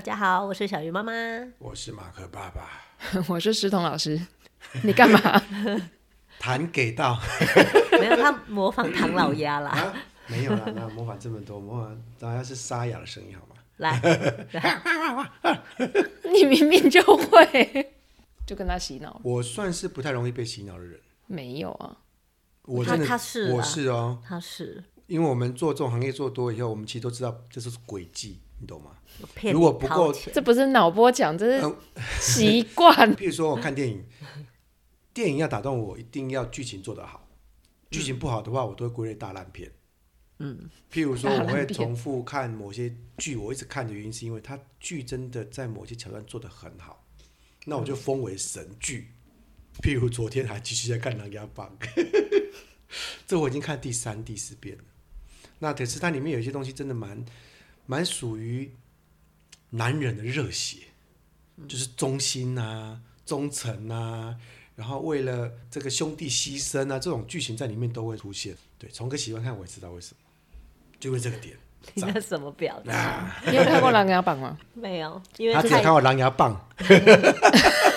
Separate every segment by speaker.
Speaker 1: 大家好，我是小鱼妈妈，
Speaker 2: 我是马克爸爸，
Speaker 3: 我是石彤老师。你干嘛？
Speaker 2: 弹给到，
Speaker 1: 没有他模仿唐老鸭啦、
Speaker 2: 啊，没有啦，那模仿这么多，模仿当然是沙哑的声音好吗？
Speaker 1: 来，来。
Speaker 3: 你明明就会，就跟他洗脑。
Speaker 2: 我算是不太容易被洗脑的人，
Speaker 3: 没有啊，
Speaker 2: 我真的
Speaker 1: 他，他是
Speaker 2: 我是哦，
Speaker 1: 他是。
Speaker 2: 因为我们做这种行业做多以后，我们其实都知道这是诡计，你懂
Speaker 1: 吗？
Speaker 2: 如果不够，
Speaker 3: 这不是脑波讲，这是习惯。
Speaker 2: 譬如说，我看电影，电影要打动我，一定要剧情做得好。剧情不好的话，我都会归类大烂片。
Speaker 1: 嗯，
Speaker 2: 譬如说，我会重复看某些剧，我一直看的原因是因为它剧真的在某些桥段做得很好，那我就封为神剧。譬如昨天还继续在看《琅琊榜》，这我已经看第三、第四遍了。那可是它里面有一些东西真的蛮蛮属于男人的热血，就是忠心啊、忠诚啊，然后为了这个兄弟牺牲啊，这种剧情在里面都会出现。对，从哥喜欢看，我也知道为什么，就为这个点。
Speaker 1: 你那什么表情？
Speaker 2: 啊、
Speaker 3: 你有看过《琅琊榜》吗？
Speaker 1: 没有，因为
Speaker 2: 他只看过《琅琊榜》，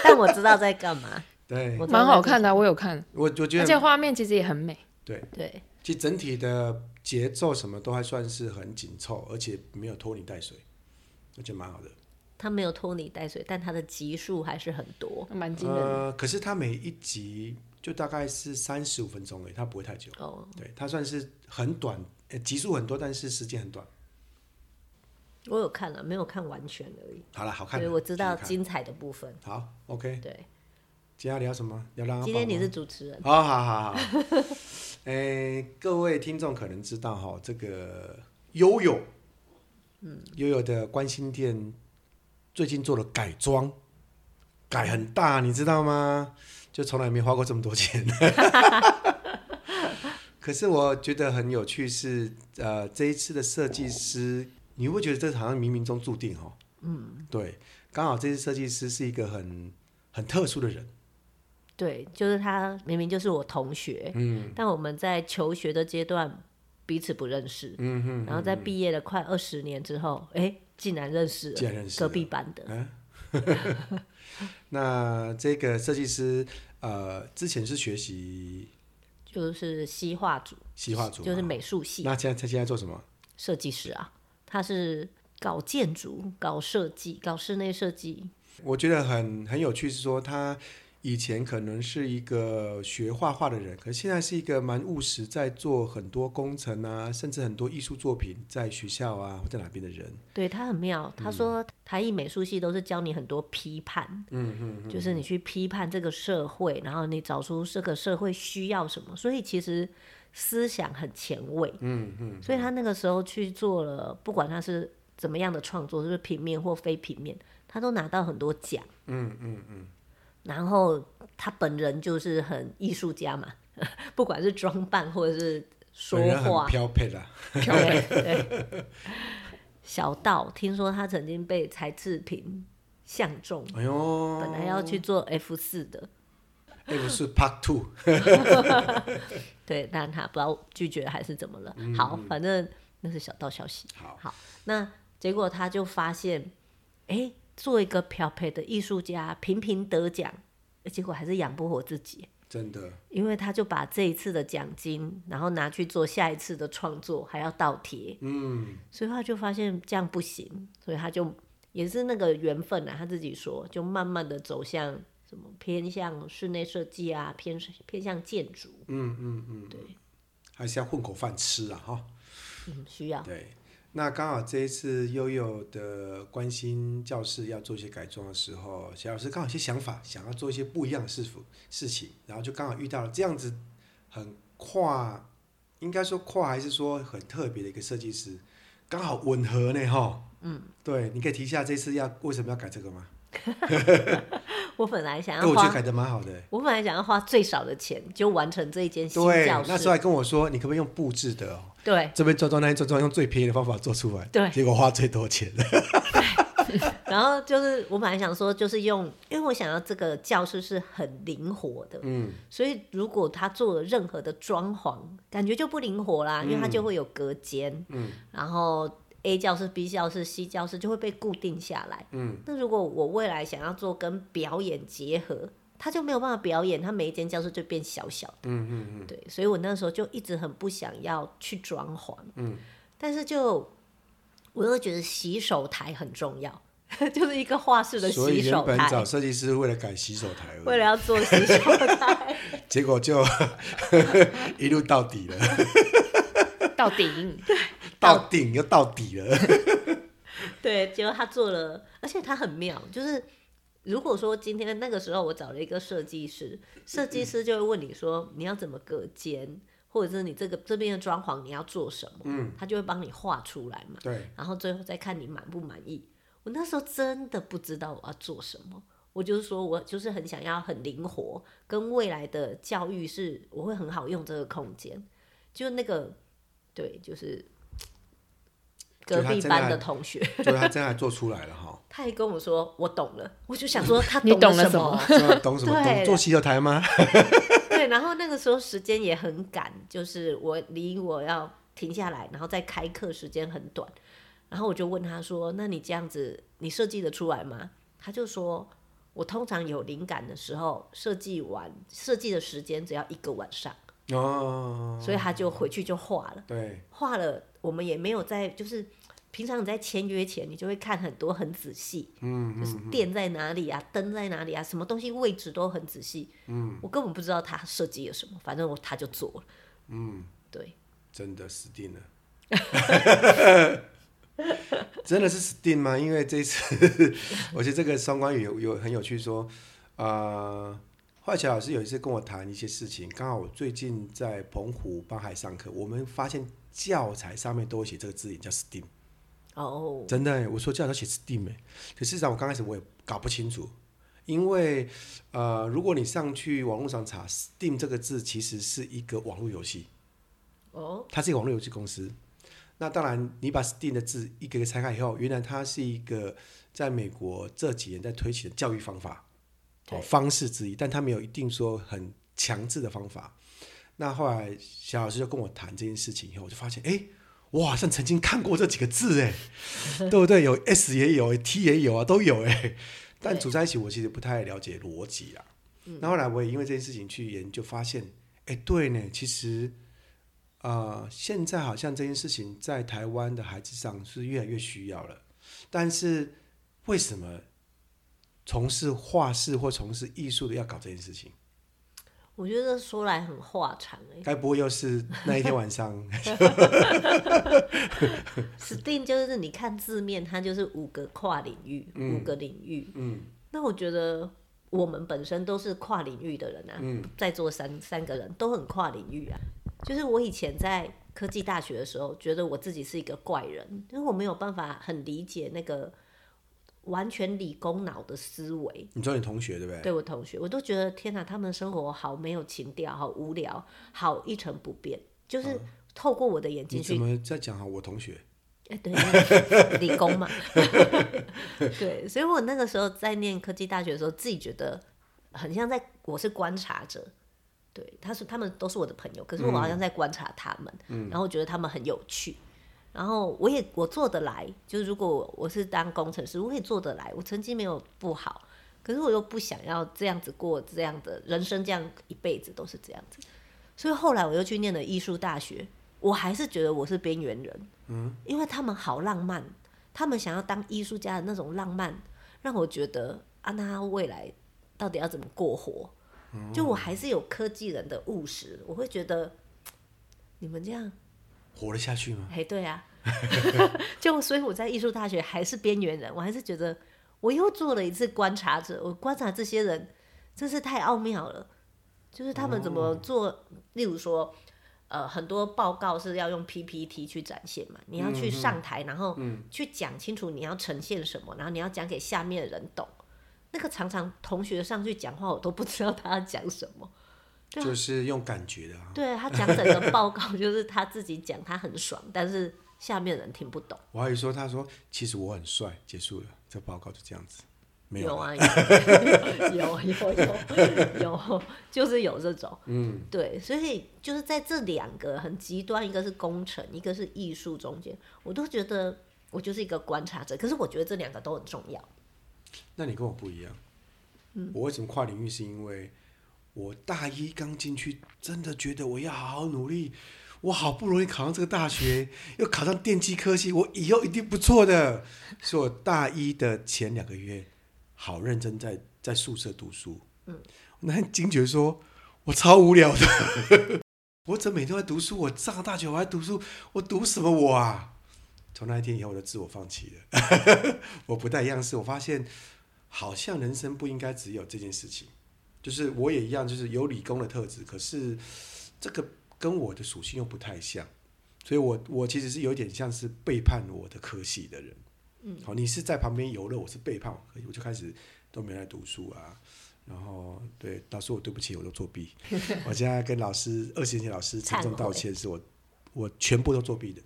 Speaker 1: 但我知道在干嘛。
Speaker 2: 对，
Speaker 3: 蛮好看的、啊，我有看。
Speaker 2: 我我觉得，
Speaker 3: 而且画面其实也很美。
Speaker 2: 对
Speaker 1: 对，
Speaker 2: 其实整体的节奏什么都还算是很紧凑，而且没有拖泥带水，我觉得蛮好的。
Speaker 1: 他没有拖泥带水，但他的集数还是很多，
Speaker 3: 蛮惊人的。
Speaker 2: 呃，可是他每一集就大概是三十五分钟诶，他不会太久。哦，对，他算是很短，集数很多，但是时间很短。
Speaker 1: 我有看了，没有看完全而已。
Speaker 2: 好了，好看。
Speaker 1: 所以我知道精彩的部分。
Speaker 2: 好，OK。
Speaker 1: 对。
Speaker 2: 今天要聊什么？聊琅琊榜。
Speaker 1: 今天你是主持人。
Speaker 2: 哦好好好。诶，各位听众可能知道哈，这个悠悠，嗯，悠悠的关心店最近做了改装，改很大，你知道吗？就从来没花过这么多钱。可是我觉得很有趣是，呃，这一次的设计师，你会觉得这好像冥冥中注定哈。嗯，对，刚好这次设计师是一个很很特殊的人。
Speaker 1: 对，就是他明明就是我同学，嗯，但我们在求学的阶段彼此不认识，嗯哼，然后在毕业了快二十年之后，哎，竟然认识了，竟然认识隔壁班的。啊、
Speaker 2: 那这个设计师，呃，之前是学习
Speaker 1: 就是西画组，
Speaker 2: 西画组
Speaker 1: 就是美术系。
Speaker 2: 那现在他现在做什么？
Speaker 1: 设计师啊，他是搞建筑、搞设计、搞室内设计。
Speaker 2: 我觉得很很有趣，是说他。以前可能是一个学画画的人，可是现在是一个蛮务实，在做很多工程啊，甚至很多艺术作品在学校啊或在哪边的人。
Speaker 1: 对，他很妙，他说台艺美术系都是教你很多批判，嗯嗯，嗯，就是你去批判这个社会，然后你找出这个社会需要什么，所以其实思想很前卫，嗯嗯，所以他那个时候去做了，不管他是怎么样的创作，就是平面或非平面，他都拿到很多奖，嗯嗯嗯。然后他本人就是很艺术家嘛，不管是装扮或者是说话，
Speaker 2: 飘配啦，
Speaker 1: 飘配。对，小道听说他曾经被柴智屏相中，哎呦，本来要去做 F 四的
Speaker 2: ，F 四 Part Two，
Speaker 1: 对，但他不知道拒绝还是怎么了。嗯、好，反正那是小道消息。好，好，那结果他就发现，哎。做一个漂培的艺术家，频频得奖，结果还是养不活自己。
Speaker 2: 真的，
Speaker 1: 因为他就把这一次的奖金，然后拿去做下一次的创作，还要倒贴。嗯，所以他就发现这样不行，所以他就也是那个缘分啊，他自己说，就慢慢的走向什么偏向室内设计啊，偏偏向建筑。嗯嗯嗯，对，
Speaker 2: 还是要混口饭吃啊，哈。
Speaker 1: 嗯，需要。
Speaker 2: 对。那刚好这一次悠悠的关心教室要做一些改装的时候，小老师刚好有些想法，想要做一些不一样的事事情，然后就刚好遇到了这样子很跨，应该说跨还是说很特别的一个设计师，刚好吻合呢，哈。嗯，对，你可以提一下这次要为什么要改这个吗？
Speaker 1: 我本来想要，
Speaker 2: 我觉得改的蛮好的。
Speaker 1: 我本来想要花最少的钱就完成这一间新教室。
Speaker 2: 那时候还跟我说，你可不可以用布置的哦？
Speaker 1: 对，
Speaker 2: 这边装装那边装装，用最便宜的方法做出来。
Speaker 1: 对，
Speaker 2: 结果花最多钱。
Speaker 1: 然后就是我本来想说，就是用，因为我想要这个教室是很灵活的，嗯，所以如果他做了任何的装潢，感觉就不灵活啦，因为它就会有隔间，嗯，然后 A 教室、B 教室、C 教室就会被固定下来。嗯，那如果我未来想要做跟表演结合，他就没有办法表演，他每一间教室就变小小的。嗯嗯嗯，对，所以我那时候就一直很不想要去装潢。嗯，但是就我又觉得洗手台很重要，就是一个画室的洗手台。所以原
Speaker 2: 本找设计师是为了改洗手台，
Speaker 1: 为了要做洗手台，
Speaker 2: 结果就 一路到底了。
Speaker 3: 到顶，对
Speaker 2: 到顶又到底了。
Speaker 1: 对，结果他做了，而且他很妙，就是如果说今天那个时候我找了一个设计师，设计师就会问你说你要怎么隔间，或者是你这个这边的装潢你要做什么，嗯，他就会帮你画出来嘛。
Speaker 2: 对，
Speaker 1: 然后最后再看你满不满意。我那时候真的不知道我要做什么，我就是说我就是很想要很灵活，跟未来的教育是我会很好用这个空间，就那个。对，就是隔壁班的同学，
Speaker 2: 就他真的做出来了哈。
Speaker 1: 他还跟我说：“我懂了。”我就想说：“他
Speaker 3: 懂了什么？
Speaker 2: 懂什么？懂做洗手台吗？”
Speaker 1: 对。然后那个时候时间也很赶，就是我离我要停下来，然后再开课时间很短。然后我就问他说：“那你这样子，你设计的出来吗？”他就说：“我通常有灵感的时候，设计完设计的时间只要一个晚上。”哦，所以他就回去就画了。
Speaker 2: 对，
Speaker 1: 画了，我们也没有在，就是平常你在签约前，你就会看很多很仔细，嗯，就是电在哪里啊，灯在哪里啊，什么东西位置都很仔细。嗯，我根本不知道他设计了什么，反正我他就做了。嗯，对，
Speaker 2: 真的死定了，真的是死定吗？因为这次，我觉得这个双关语有有很有趣，说啊。呃华侨老师有一次跟我谈一些事情，刚好我最近在澎湖帮孩子上课，我们发现教材上面都会写这个字眼叫 STEAM。哦，真的，我说教材都写 STEAM，可事实上我刚开始我也搞不清楚，因为呃，如果你上去网络上查 STEAM 这个字，其实是一个网络游戏。哦，它是一个网络游戏公司。那当然，你把 STEAM 的字一个一个拆开以后，原来它是一个在美国这几年在推起的教育方法。方式之一，但他没有一定说很强制的方法。那后来小老师就跟我谈这件事情以后，我就发现，哎、欸，我好像曾经看过这几个字，哎，对不对？有 S 也有，T 也有啊，都有哎。但组在一起，我其实不太了解逻辑啊。那后来我也因为这件事情去研究，发现，哎、欸，对呢，其实啊、呃，现在好像这件事情在台湾的孩子上是越来越需要了。但是为什么？从事画室或从事艺术的要搞这件事情，
Speaker 1: 我觉得说来很话长哎。
Speaker 2: 该不会又是那一天晚上？
Speaker 1: STEAM 就是你看字面，它就是五个跨领域，嗯、五个领域。嗯，那我觉得我们本身都是跨领域的人啊，嗯、在座三三个人都很跨领域啊。就是我以前在科技大学的时候，觉得我自己是一个怪人，因为我没有办法很理解那个。完全理工脑的思维，
Speaker 2: 你说你同学对不对？
Speaker 1: 对我同学，我都觉得天哪，他们生活好没有情调，好无聊，好一成不变。就是透过我的眼睛去，
Speaker 2: 你怎么在讲啊？我同学，
Speaker 1: 哎，对，理工嘛，对，所以我那个时候在念科技大学的时候，自己觉得很像在，我是观察者，对，他是他们都是我的朋友，可是我好像在观察他们，嗯，然后觉得他们很有趣。然后我也我做得来，就是如果我是当工程师，我也做得来。我成绩没有不好，可是我又不想要这样子过这样的人生，这样一辈子都是这样子。所以后来我又去念了艺术大学，我还是觉得我是边缘人。嗯，因为他们好浪漫，他们想要当艺术家的那种浪漫，让我觉得啊，那他未来到底要怎么过活？就我还是有科技人的务实，我会觉得你们这样。
Speaker 2: 活得下去吗？
Speaker 1: 哎，对啊，就所以我在艺术大学还是边缘人，我还是觉得我又做了一次观察者，我观察这些人真是太奥妙了，就是他们怎么做，哦、例如说，呃，很多报告是要用 PPT 去展现嘛，你要去上台，嗯、然后去讲清楚你要呈现什么，然后你要讲给下面的人懂，那个常常同学上去讲话，我都不知道他要讲什么。
Speaker 2: 就是用感觉的、啊，
Speaker 1: 对他讲整个报告，就是他自己讲，他很爽，但是下面人听不懂。
Speaker 2: 我还以为说，他说其实我很帅，结束了，这报告就这样子。没有，
Speaker 1: 有啊，有 有有有，有，就是有这种，嗯，对，所以就是在这两个很极端，一个是工程，一个是艺术中间，我都觉得我就是一个观察者。可是我觉得这两个都很重要。
Speaker 2: 那你跟我不一样。嗯，我为什么跨领域？是因为我大一刚进去，真的觉得我要好好努力。我好不容易考上这个大学，又考上电机科系，我以后一定不错的。所以我大一的前两个月，好认真在在宿舍读书。嗯，那很惊觉说，我超无聊的。我怎么每天都在读书？我上了大学我还读书，我读什么我啊？从那一天以后，我就自我放弃了。我不带样，式我发现，好像人生不应该只有这件事情。就是我也一样，就是有理工的特质，可是这个。跟我的属性又不太像，所以我我其实是有点像是背叛我的科系的人。嗯，好，你是在旁边游乐，我是背叛我科系，我就开始都没来读书啊。然后对老师，我对不起，我都作弊。我现在跟老师二十年前老师郑重道歉，是我我全部都作弊的，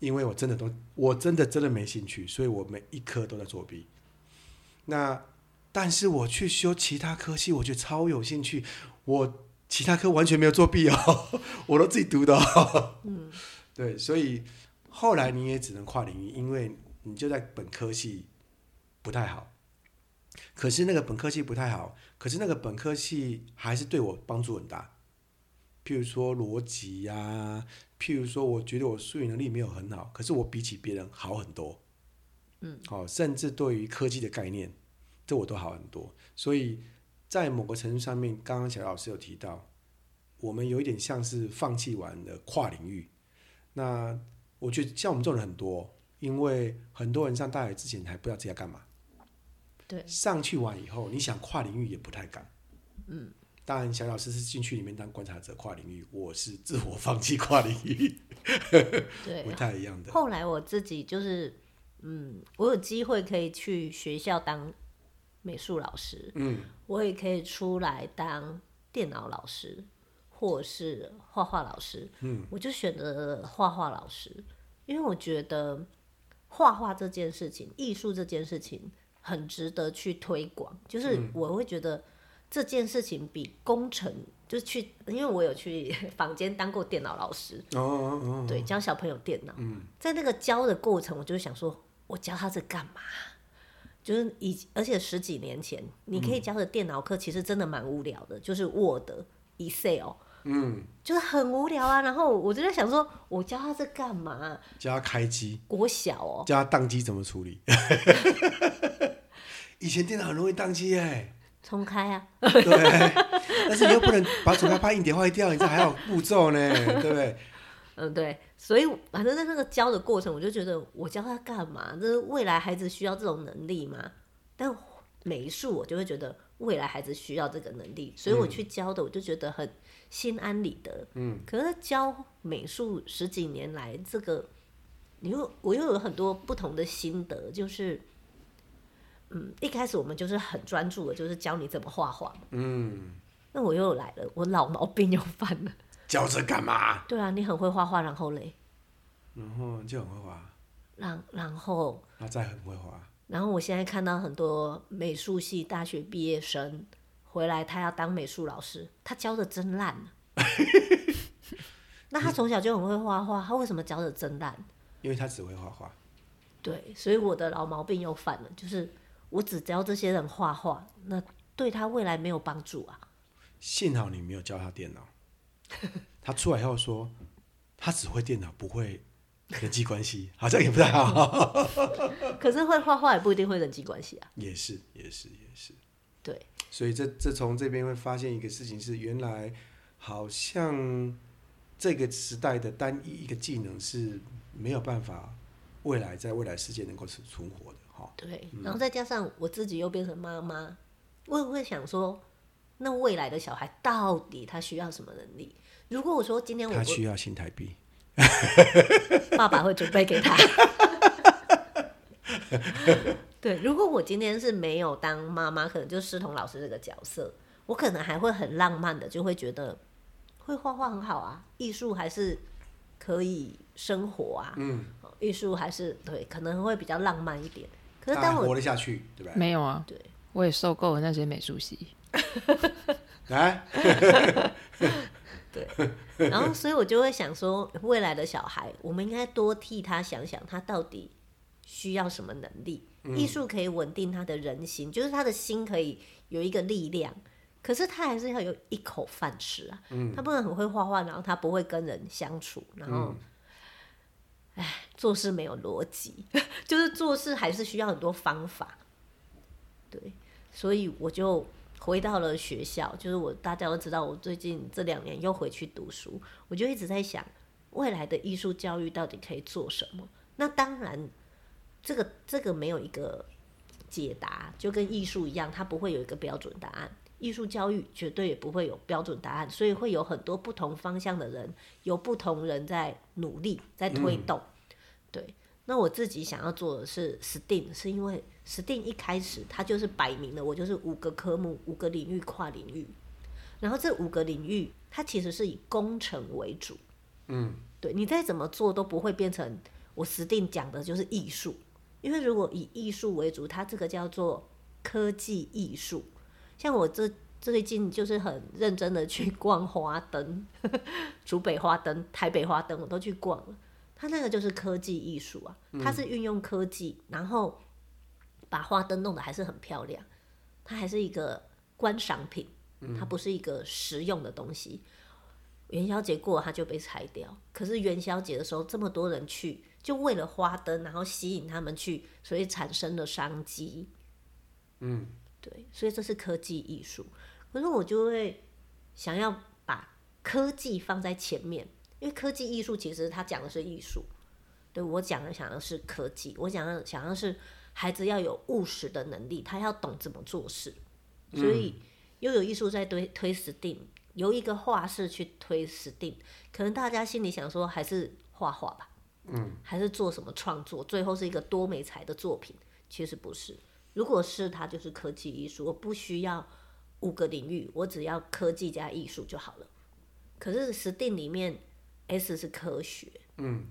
Speaker 2: 因为我真的都我真的真的没兴趣，所以我每一科都在作弊。那但是我去修其他科系，我觉得超有兴趣，我。其他科完全没有作弊哦，我都自己读的哦。嗯，对，所以后来你也只能跨领域，因为你就在本科系不太好。可是那个本科系不太好，可是那个本科系还是对我帮助很大。譬如说逻辑呀，譬如说我觉得我数学能力没有很好，可是我比起别人好很多。嗯，好，甚至对于科技的概念，这我都好很多，所以。在某个程度上面，刚刚小老师有提到，我们有一点像是放弃完的跨领域。那我觉得像我们这种人很多，因为很多人上大学之前还不知道自己要干嘛。
Speaker 1: 对。上
Speaker 2: 去完以后，你想跨领域也不太敢。嗯。当然，小老师是进去里面当观察者跨领域，我是自我放弃跨领域。对。不太一样的。
Speaker 1: 后来我自己就是，嗯，我有机会可以去学校当。美术老师，嗯，我也可以出来当电脑老师，或是画画老师，嗯，我就选择画画老师，因为我觉得画画这件事情、艺术这件事情很值得去推广，就是我会觉得这件事情比工程，就是去，因为我有去 房间当过电脑老师，哦，哦，哦，对，教小朋友电脑，嗯，在那个教的过程，我就想说，我教他这干嘛？就是以，而且十几年前，你可以教的电脑课其实真的蛮无聊的，嗯、就是 Word、Excel，嗯，就是很无聊啊。然后我就在想说，我教他这干嘛？
Speaker 2: 教他开机，
Speaker 1: 国小哦，
Speaker 2: 教他宕机怎么处理？以前电脑很容易宕机哎，
Speaker 1: 重开啊，
Speaker 2: 对，但是你又不能把重开怕硬碟坏掉，你这还有步骤呢，对不对？
Speaker 1: 嗯，对，所以反正在那个教的过程，我就觉得我教他干嘛？这是未来孩子需要这种能力吗？但美术我就会觉得未来孩子需要这个能力，所以我去教的，我就觉得很心安理得。嗯，可是教美术十几年来，这个你又我又有很多不同的心得，就是嗯，一开始我们就是很专注的，就是教你怎么画画。嗯，那我又来了，我老毛病又犯了。
Speaker 2: 教这干嘛？
Speaker 1: 对啊，你很会画画，然后嘞，
Speaker 2: 然后就很会画，
Speaker 1: 然然后，
Speaker 2: 那再很会画。
Speaker 1: 然后我现在看到很多美术系大学毕业生回来，他要当美术老师，他教的真烂。那他从小就很会画画，他为什么教的真烂？
Speaker 2: 因为他只会画画。
Speaker 1: 对，所以我的老毛病又犯了，就是我只教这些人画画，那对他未来没有帮助啊。
Speaker 2: 幸好你没有教他电脑。他出来以后说，他只会电脑，不会人际关系，好像也不太好。
Speaker 1: 可是会画画也不一定会人际关系啊。
Speaker 2: 也是，也是，也是。
Speaker 1: 对。
Speaker 2: 所以这这从这边会发现一个事情是，原来好像这个时代的单一一个技能是没有办法未来在未来世界能够存存活的哈。
Speaker 1: 对。然后再加上我自己又变成妈妈，我也会想说。那未来的小孩到底他需要什么能力？如果我说今天我
Speaker 2: 他需要新台币，
Speaker 1: 爸爸会准备给他。对，如果我今天是没有当妈妈，可能就师彤老师这个角色，我可能还会很浪漫的，就会觉得会画画很好啊，艺术还是可以生活啊，嗯，艺术还是对，可能会比较浪漫一点。可是当我
Speaker 2: 活得下去，对吧？
Speaker 3: 没有啊，
Speaker 1: 对，
Speaker 3: 我也受够了那些美术系。
Speaker 2: 来，
Speaker 1: 对，然后所以我就会想说，未来的小孩，我们应该多替他想想，他到底需要什么能力？艺术可以稳定他的人心，就是他的心可以有一个力量，可是他还是要有一口饭吃啊。他不能很会画画，然后他不会跟人相处，然后，哎，做事没有逻辑，就是做事还是需要很多方法。对，所以我就。回到了学校，就是我大家都知道，我最近这两年又回去读书，我就一直在想，未来的艺术教育到底可以做什么？那当然，这个这个没有一个解答，就跟艺术一样，它不会有一个标准答案。艺术教育绝对也不会有标准答案，所以会有很多不同方向的人，有不同人在努力，在推动，嗯、对。那我自己想要做的是 STEAM，是因为 STEAM 一开始它就是摆明了，我就是五个科目、五个领域跨领域，然后这五个领域它其实是以工程为主，嗯，对，你再怎么做都不会变成我 STEAM 讲的就是艺术，因为如果以艺术为主，它这个叫做科技艺术。像我这最近就是很认真的去逛花灯，竹北花灯、台北花灯，我都去逛了。它那个就是科技艺术啊，它是运用科技，嗯、然后把花灯弄得还是很漂亮，它还是一个观赏品，它不是一个实用的东西。元宵节过它就被拆掉，可是元宵节的时候这么多人去，就为了花灯，然后吸引他们去，所以产生了商机。嗯，对，所以这是科技艺术。可是我就会想要把科技放在前面。因为科技艺术其实他讲的是艺术，对，我讲的想的是科技，我讲的想要是孩子要有务实的能力，他要懂怎么做事，所以又有艺术在推推 STEAM，由一个画室去推 STEAM，可能大家心里想说还是画画吧，嗯，还是做什么创作，最后是一个多媒材的作品，其实不是，如果是它就是科技艺术，我不需要五个领域，我只要科技加艺术就好了，可是 STEAM 里面。S 是科学，嗯，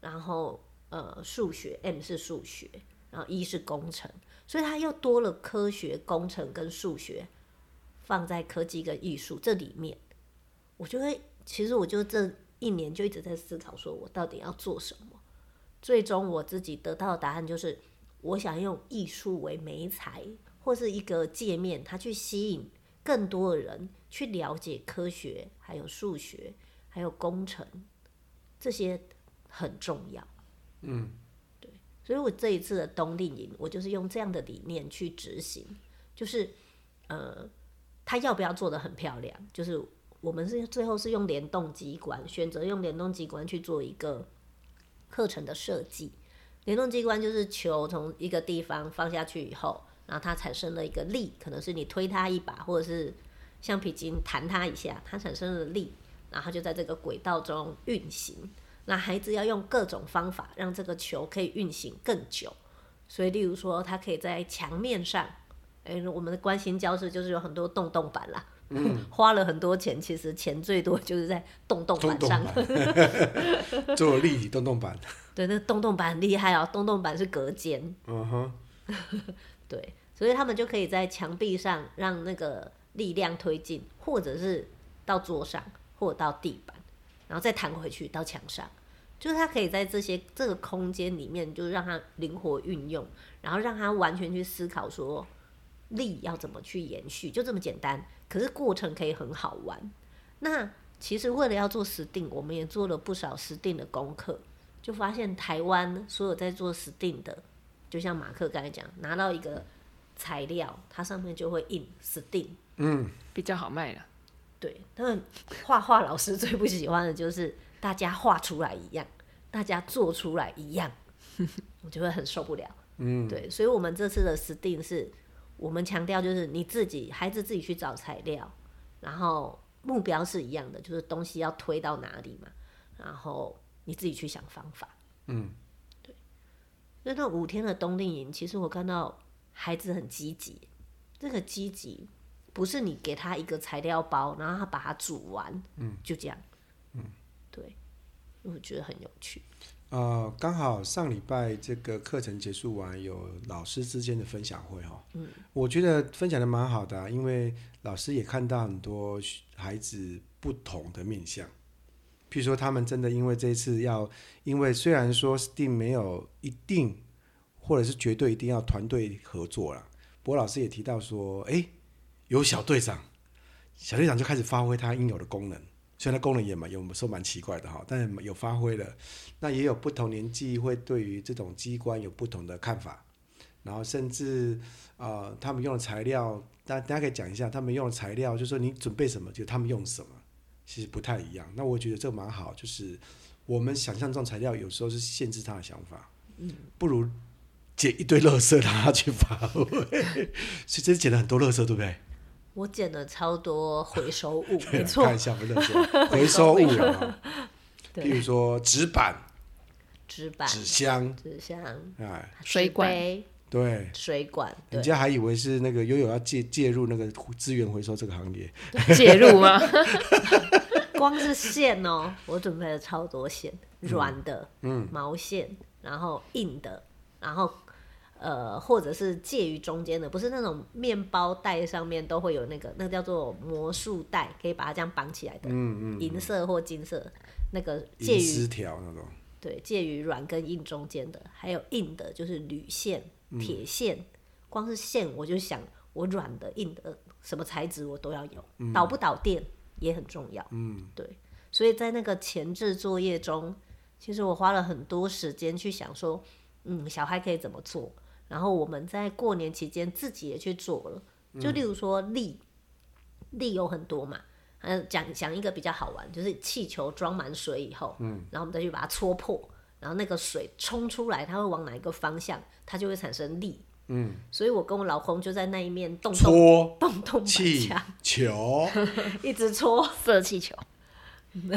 Speaker 1: 然后呃数学，M 是数学，然后 E 是工程，所以它又多了科学、工程跟数学放在科技跟艺术这里面。我就会，其实我就这一年就一直在思考，说我到底要做什么。最终我自己得到的答案就是，我想用艺术为媒材，或是一个界面，它去吸引更多的人去了解科学，还有数学。还有工程，这些很重要。嗯，对，所以我这一次的冬令营，我就是用这样的理念去执行，就是呃，他要不要做得很漂亮？就是我们是最后是用联动机关，选择用联动机关去做一个课程的设计。联动机关就是球从一个地方放下去以后，然后它产生了一个力，可能是你推它一把，或者是橡皮筋弹它一下，它产生了力。然后就在这个轨道中运行，那孩子要用各种方法让这个球可以运行更久。所以，例如说，他可以在墙面上，哎，我们的关心教室就是有很多洞洞板啦，嗯、花了很多钱，其实钱最多就是在洞洞板上，动
Speaker 2: 动做立体洞洞板。
Speaker 1: 对，那洞洞板很厉害哦，洞洞板是隔间。嗯哼。对，所以他们就可以在墙壁上让那个力量推进，或者是到桌上。或到地板，然后再弹回去到墙上，就是它可以在这些这个空间里面，就是让它灵活运用，然后让它完全去思考说力要怎么去延续，就这么简单。可是过程可以很好玩。那其实为了要做 STEAM，我们也做了不少 STEAM 的功课，就发现台湾所有在做 STEAM 的，就像马克刚才讲，拿到一个材料，它上面就会印 STEAM，嗯，
Speaker 3: 比较好卖了。
Speaker 1: 对，他们画画老师最不喜欢的就是大家画出来一样，大家做出来一样，我就会很受不了。嗯，对，所以我们这次的 STEAM 是，我们强调就是你自己孩子自己去找材料，然后目标是一样的，就是东西要推到哪里嘛，然后你自己去想方法。嗯，对。那那五天的冬令营，其实我看到孩子很积极，这个积极。不是你给他一个材料包，然后他把它煮完，嗯，就这样，嗯，对，我觉得很有趣。
Speaker 2: 呃，刚好上礼拜这个课程结束完，有老师之间的分享会哈，嗯，我觉得分享的蛮好的啊，因为老师也看到很多孩子不同的面相。譬如说，他们真的因为这一次要，因为虽然说 STEAM 没有一定或者是绝对一定要团队合作了，不过老师也提到说，哎，有小队长，小队长就开始发挥他应有的功能。虽然他功能也蛮有时候蛮奇怪的哈，但是有发挥了。那也有不同年纪会对于这种机关有不同的看法，然后甚至啊、呃，他们用的材料，大大家可以讲一下，他们用的材料，就是说你准备什么，就他们用什么，其实不太一样。那我觉得这蛮好，就是我们想象中材料有时候是限制他的想法，嗯，不如捡一堆垃圾让他去发挥，所以这是捡了很多垃圾，对不对？
Speaker 1: 我捡了超多回收物，没错，
Speaker 2: 看一下不认 回收物啊，譬如说纸板、
Speaker 1: 纸板、
Speaker 2: 纸箱、
Speaker 1: 纸箱，
Speaker 2: 哎，
Speaker 3: 水管，
Speaker 2: 对，
Speaker 1: 水管，
Speaker 2: 人家还以为是那个悠悠要介介入那个资源回收这个行业，
Speaker 3: 介入吗？
Speaker 1: 光是线哦，我准备了超多线，软的，嗯，毛线，然后硬的，然后。呃，或者是介于中间的，不是那种面包袋上面都会有那个，那个叫做魔术袋，可以把它这样绑起来的，嗯嗯，银色或金色，那个介于丝条那种，对，介于软跟硬中间的，还有硬的，就是铝线、铁线，嗯、光是线我就想，我软的、硬的，什么材质我都要有，嗯、导不导电也很重要，嗯，对，所以在那个前置作业中，其实我花了很多时间去想说，嗯，小孩可以怎么做。然后我们在过年期间自己也去做了，就例如说力，力有很多嘛，嗯，讲讲一个比较好玩，就是气球装满水以后，嗯，然后我们再去把它戳破，然后那个水冲出来，它会往哪一个方向，它就会产生力，嗯，所以我跟我老公就在那一面动动戳动动气
Speaker 2: 球，
Speaker 1: 一直戳
Speaker 3: 射气球，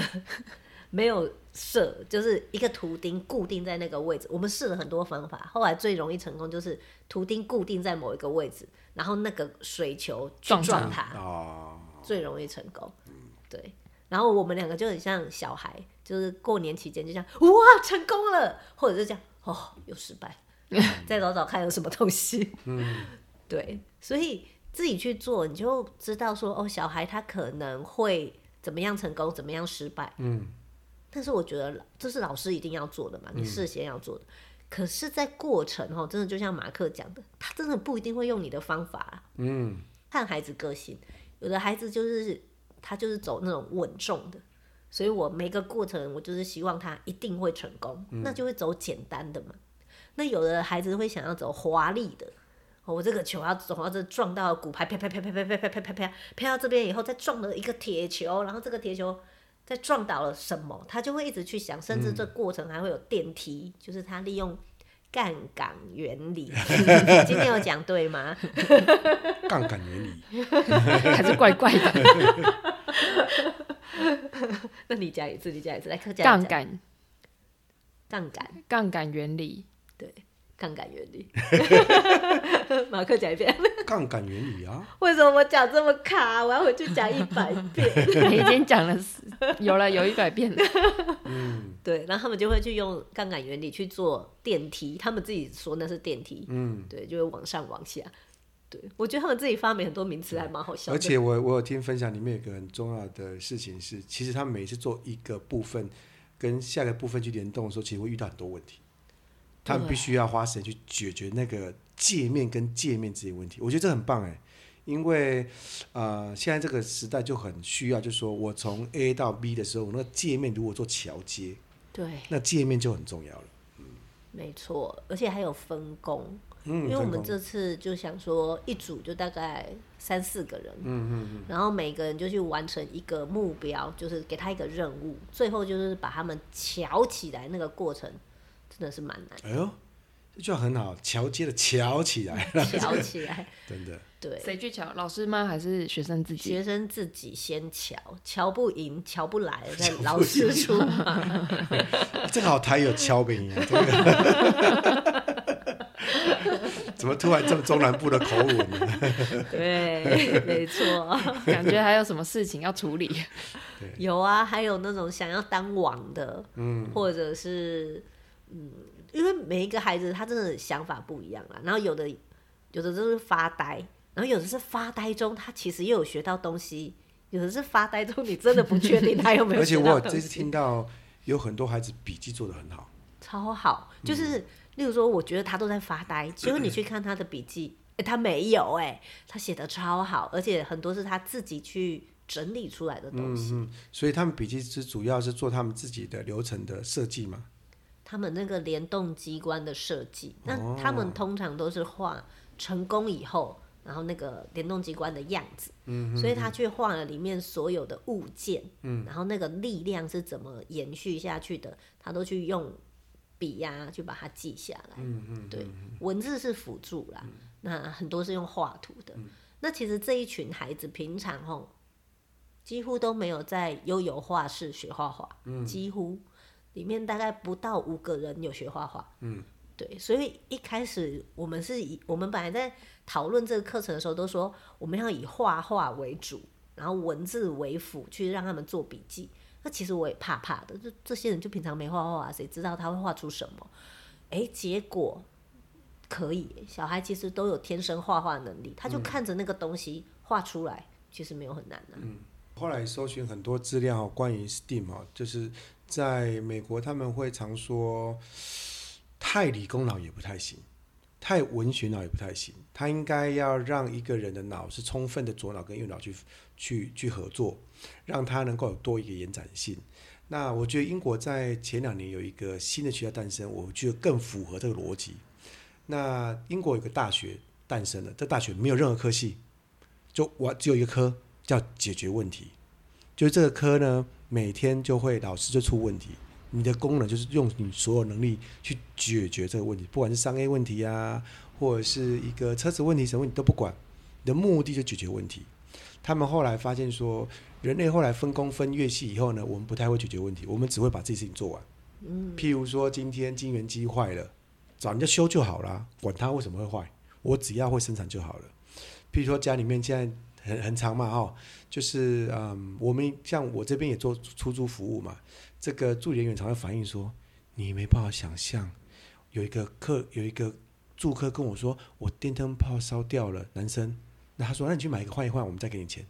Speaker 1: 没有。射就是一个图钉固定在那个位置，我们试了很多方法，后来最容易成功就是图钉固定在某一个位置，然后那个水球撞撞它，哦、最容易成功。对，然后我们两个就很像小孩，就是过年期间就这样，哇，成功了，或者是这样，哦，又失败，再找找看有什么东西。嗯，对，所以自己去做，你就知道说，哦，小孩他可能会怎么样成功，怎么样失败。嗯。但是我觉得这是老师一定要做的嘛，你事先要做的。嗯、可是，在过程哦，真的就像马克讲的，他真的不一定会用你的方法、啊。嗯，看孩子个性，有的孩子就是他就是走那种稳重的，所以我每个过程我就是希望他一定会成功，嗯、那就会走简单的嘛。那有的孩子会想要走华丽的，我这个球要走到这撞到骨牌，啪啪啪啪啪啪啪啪啪啪，啪到这边以后再撞了一个铁球，然后这个铁球。在撞倒了什么，他就会一直去想，甚至这过程还会有电梯，嗯、就是他利用杠杆原理。今天有讲对吗？
Speaker 2: 杠杆原理
Speaker 3: 还是怪怪的。
Speaker 1: 那你讲一次，你讲一次，
Speaker 3: 来，杠杆，
Speaker 1: 杠杆，
Speaker 3: 杠杆原理，
Speaker 1: 对。杠杆原理，马克讲一遍。
Speaker 2: 杠杆原理啊？
Speaker 1: 为什么我讲这么卡？我要回去讲一百遍。
Speaker 3: 你已经讲了，有了有一百遍了。
Speaker 1: 嗯，对，然后他们就会去用杠杆原理去做电梯，他们自己说那是电梯。嗯，对，就会往上往下。对，我觉得他们自己发明很多名词还蛮好笑的。
Speaker 2: 而且我我有听分享，里面有一个很重要的事情是，其实他们每次做一个部分跟下个部分去联动的时候，其实会遇到很多问题。他们必须要花时间去解决那个界面跟界面这些问题，我觉得这很棒哎，因为呃，现在这个时代就很需要，就是说我从 A 到 B 的时候，我那个界面如果做桥接，
Speaker 1: 对，
Speaker 2: 那界面就很重要了。嗯，
Speaker 1: 没错，而且还有分工，嗯，因为我们这次就想说一组就大概三四个人，嗯嗯嗯，然后每个人就去完成一个目标，就是给他一个任务，最后就是把他们瞧起来那个过程。真的是蛮难的。哎呦，
Speaker 2: 这句话很好，桥接的桥起来了，
Speaker 1: 桥起来，
Speaker 2: 真的。
Speaker 1: 对，
Speaker 3: 谁去桥？老师吗？还是学生自己？
Speaker 1: 学生自己先桥，桥不赢，桥不来，再老师出马。
Speaker 2: 正 好台有桥饼啊，这个。怎么突然这么中南部的口吻呢？
Speaker 1: 对，没错。
Speaker 3: 感觉还有什么事情要处理？
Speaker 1: 有啊，还有那种想要当王的，嗯，或者是。嗯，因为每一个孩子他真的想法不一样啊，然后有的有的就是发呆，然后有的是发呆中他其实又有学到东西，有的是发呆中，你真的不确定他有没有。
Speaker 2: 而且我这次听到有很多孩子笔记做的很好，
Speaker 1: 超好。就是、嗯、例如说，我觉得他都在发呆，结果你 去看他的笔记，哎、欸，他没有哎、欸，他写的超好，而且很多是他自己去整理出来的东西。
Speaker 2: 嗯，所以他们笔记是主要是做他们自己的流程的设计嘛？
Speaker 1: 他们那个联动机关的设计，那他们通常都是画成功以后，然后那个联动机关的样子，嗯，所以他去画了里面所有的物件，嗯，然后那个力量是怎么延续下去的，他都去用笔呀去把它记下来，嗯嗯，对，文字是辅助啦，那很多是用画图的，那其实这一群孩子平常吼几乎都没有在悠游画室学画画，嗯，几乎。里面大概不到五个人有学画画，嗯，对，所以一开始我们是以我们本来在讨论这个课程的时候，都说我们要以画画为主，然后文字为辅，去让他们做笔记。那其实我也怕怕的，就这些人就平常没画画，谁知道他会画出什么？哎，结果可以，小孩其实都有天生画画能力，他就看着那个东西画出来，其实没有很难的。
Speaker 2: 嗯，后来搜寻很多资料关于 STEAM 啊，就是。在美国，他们会常说，太理工脑也不太行，太文学脑也不太行。他应该要让一个人的脑是充分的左脑跟右脑去去去合作，让他能够有多一个延展性。那我觉得英国在前两年有一个新的学校诞生，我觉得更符合这个逻辑。那英国有个大学诞生了，这大学没有任何科系，就我只有一个科叫解决问题，就是这个科呢。每天就会老师就出问题，你的功能就是用你所有能力去解决这个问题，不管是商业问题啊，或者是一个车子问题什么问题都不管，你的目的就解决问题。他们后来发现说，人类后来分工分越细以后呢，我们不太会解决问题，我们只会把这些事情做完。嗯，譬如说今天晶圆机坏了，找人家修就好了，管它为什么会坏，我只要会生产就好了。譬如说家里面现在。很很长嘛，哈，就是嗯，我们像我这边也做出租服务嘛，这个助理人员常会反映说，你没办法想象，有一个客有一个住客跟我说，我电灯泡烧掉了，男生，那他说，那你去买一个换一换，我们再给你钱。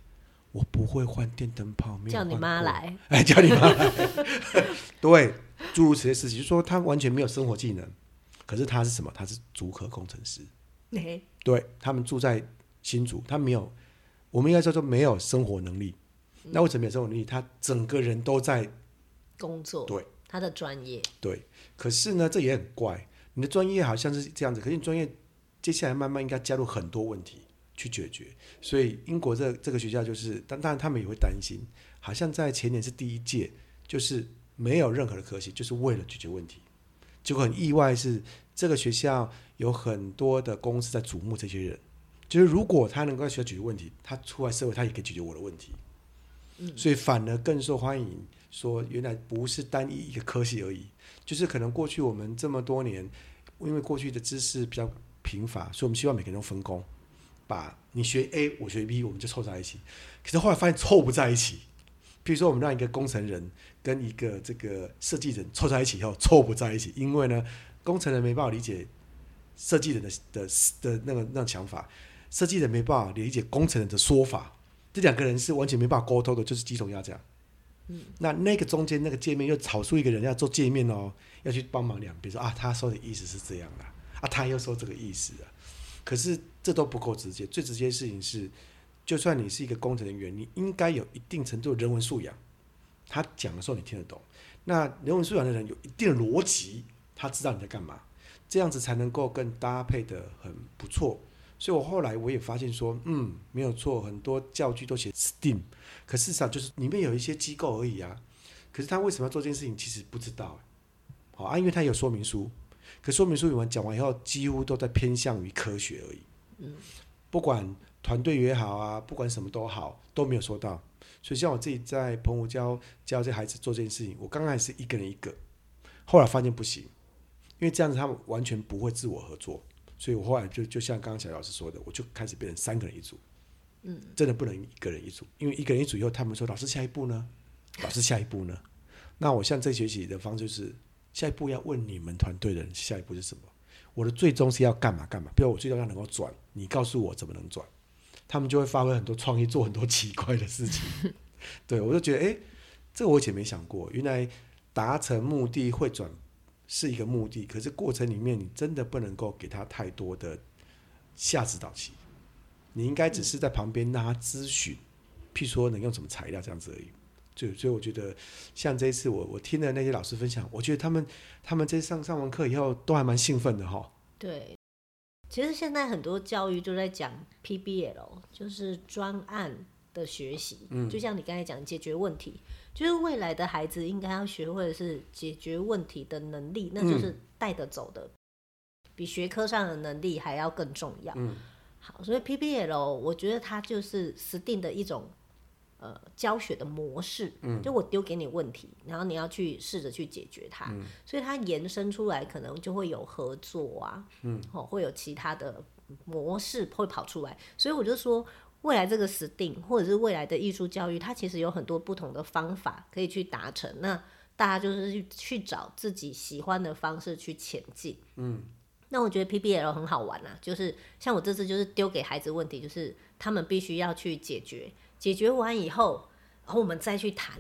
Speaker 2: 我不会换电灯泡，没有叫你妈来，哎，叫你妈来，对，诸如此类事情，就是说他完全没有生活技能，可是他是什么？他是竹科工程师，对，他们住在新竹，他没有。我们应该叫做没有生活能力，那为什么没有生活能力？他整个人都在
Speaker 1: 工作，对他的专业，
Speaker 2: 对。可是呢，这也很怪，你的专业好像是这样子，可是你专业接下来慢慢应该加入很多问题去解决。所以英国这这个学校就是，但当然他们也会担心，好像在前年是第一届，就是没有任何的科系，就是为了解决问题。结果很意外是，这个学校有很多的公司在瞩目这些人。就是如果他能够学解决问题，他出来社会他也可以解决我的问题，嗯，所以反而更受欢迎。说原来不是单一一个科系而已，就是可能过去我们这么多年，因为过去的知识比较贫乏，所以我们希望每个人都分工，把你学 A，我学 B，我们就凑在一起。可是后来发现凑不在一起。比如说我们让一个工程人跟一个这个设计人凑在一起以后，凑不在一起，因为呢，工程人没办法理解设计人的的的那个那种想法。设计人没办法理解工程人的说法，这两个人是完全没办法沟通的，就是鸡同鸭讲。嗯，那那个中间那个界面又炒出一个人要做界面哦，要去帮忙两边说啊，他说的意思是这样的啊，他又说这个意思啊。可是这都不够直接，最直接的事情是，就算你是一个工程人员，你应该有一定程度的人文素养，他讲的时候你听得懂。那人文素养的人有一定的逻辑，他知道你在干嘛，这样子才能够更搭配得很不错。所以，我后来我也发现说，嗯，没有错，很多教具都写 STEAM，可事实上就是里面有一些机构而已啊。可是他为什么要做这件事情，其实不知道。好啊，因为他有说明书，可说明书完讲完以后，几乎都在偏向于科学而已。嗯，不管团队也好啊，不管什么都好，都没有说到。所以，像我自己在澎湖教教这孩子做这件事情，我刚开始一个人一个，后来发现不行，因为这样子他们完全不会自我合作。所以我后来就就像刚刚小老师说的，我就开始变成三个人一组，嗯，真的不能一个人一组，因为一个人一组以后，他们说老师下一步呢？老师下一步呢？那我像这学期的方式是，下一步要问你们团队的人下一步是什么？我的最终是要干嘛干嘛？比如我最终要能够转，你告诉我怎么能转？他们就会发挥很多创意，做很多奇怪的事情。对，我就觉得，哎、欸，这个我以前没想过，原来达成目的会转是一个目的，可是过程里面你真的不能够给他太多的下指导期，你应该只是在旁边让他咨询，譬如说能用什么材料这样子而已。就所以我觉得，像这一次我我听了那些老师分享，我觉得他们他们这上上完课以后都还蛮兴奋的哈。
Speaker 1: 对，其实现在很多教育都在讲 PBL，就是专案的学习。嗯，就像你刚才讲解决问题，就是未来的孩子应该要学会的是解决问题的能力，那就是带得走的，嗯，比学科上的能力还要更重要。嗯，好，所以 PPL 我觉得它就是实定的一种。呃，教学的模式，嗯，就我丢给你问题，然后你要去试着去解决它，嗯，所以它延伸出来可能就会有合作啊，嗯，哦，会有其他的模式会跑出来，所以我就说，未来这个 STEAM 或者是未来的艺术教育，它其实有很多不同的方法可以去达成，那大家就是去找自己喜欢的方式去前进，嗯，那我觉得 PBL 很好玩啊，就是像我这次就是丢给孩子问题，就是他们必须要去解决。解决完以后，然后我们再去谈。